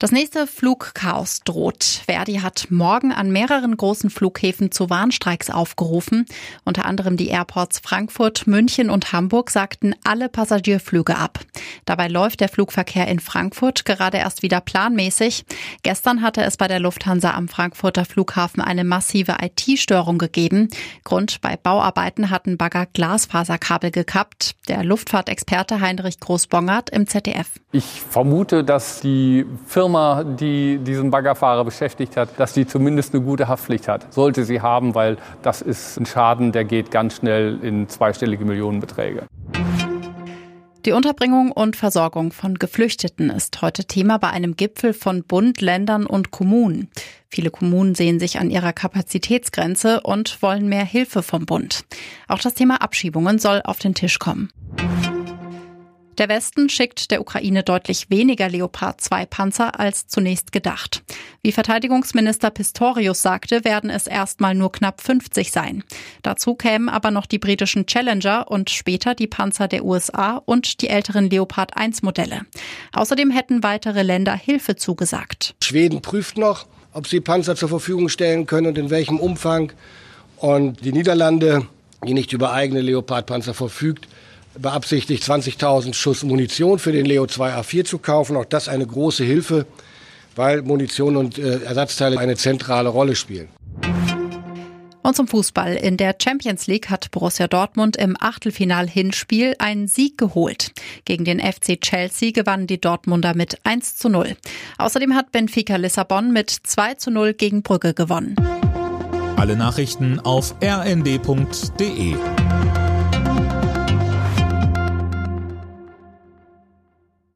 Das nächste Flugchaos droht. Verdi hat morgen an mehreren großen Flughäfen zu Warnstreiks aufgerufen. Unter anderem die Airports Frankfurt, München und Hamburg sagten alle Passagierflüge ab. Dabei läuft der Flugverkehr in Frankfurt gerade erst wieder planmäßig. Gestern hatte es bei der Lufthansa am Frankfurter Flughafen eine massive IT-Störung gegeben. Grund bei Bauarbeiten hatten Bagger Glasfaserkabel gekappt. Der Luftfahrtexperte Heinrich Groß-Bongert im ZDF. Ich vermute, dass die Firma Firma, die diesen Baggerfahrer beschäftigt hat, dass die zumindest eine gute Haftpflicht hat. Sollte sie haben, weil das ist ein Schaden, der geht ganz schnell in zweistellige Millionenbeträge. Die Unterbringung und Versorgung von Geflüchteten ist heute Thema bei einem Gipfel von Bund, Ländern und Kommunen. Viele Kommunen sehen sich an ihrer Kapazitätsgrenze und wollen mehr Hilfe vom Bund. Auch das Thema Abschiebungen soll auf den Tisch kommen. Der Westen schickt der Ukraine deutlich weniger Leopard 2 Panzer als zunächst gedacht. Wie Verteidigungsminister Pistorius sagte, werden es erstmal nur knapp 50 sein. Dazu kämen aber noch die britischen Challenger und später die Panzer der USA und die älteren Leopard 1 Modelle. Außerdem hätten weitere Länder Hilfe zugesagt. Schweden prüft noch, ob sie Panzer zur Verfügung stellen können und in welchem Umfang. Und die Niederlande, die nicht über eigene Leopard-Panzer verfügt, beabsichtigt, 20.000 Schuss Munition für den Leo 2A4 zu kaufen. Auch das eine große Hilfe, weil Munition und äh, Ersatzteile eine zentrale Rolle spielen. Und zum Fußball. In der Champions League hat Borussia Dortmund im Achtelfinal-Hinspiel einen Sieg geholt. Gegen den FC Chelsea gewannen die Dortmunder mit 1 zu 0. Außerdem hat Benfica Lissabon mit 2 zu 0 gegen Brügge gewonnen. Alle Nachrichten auf rnd.de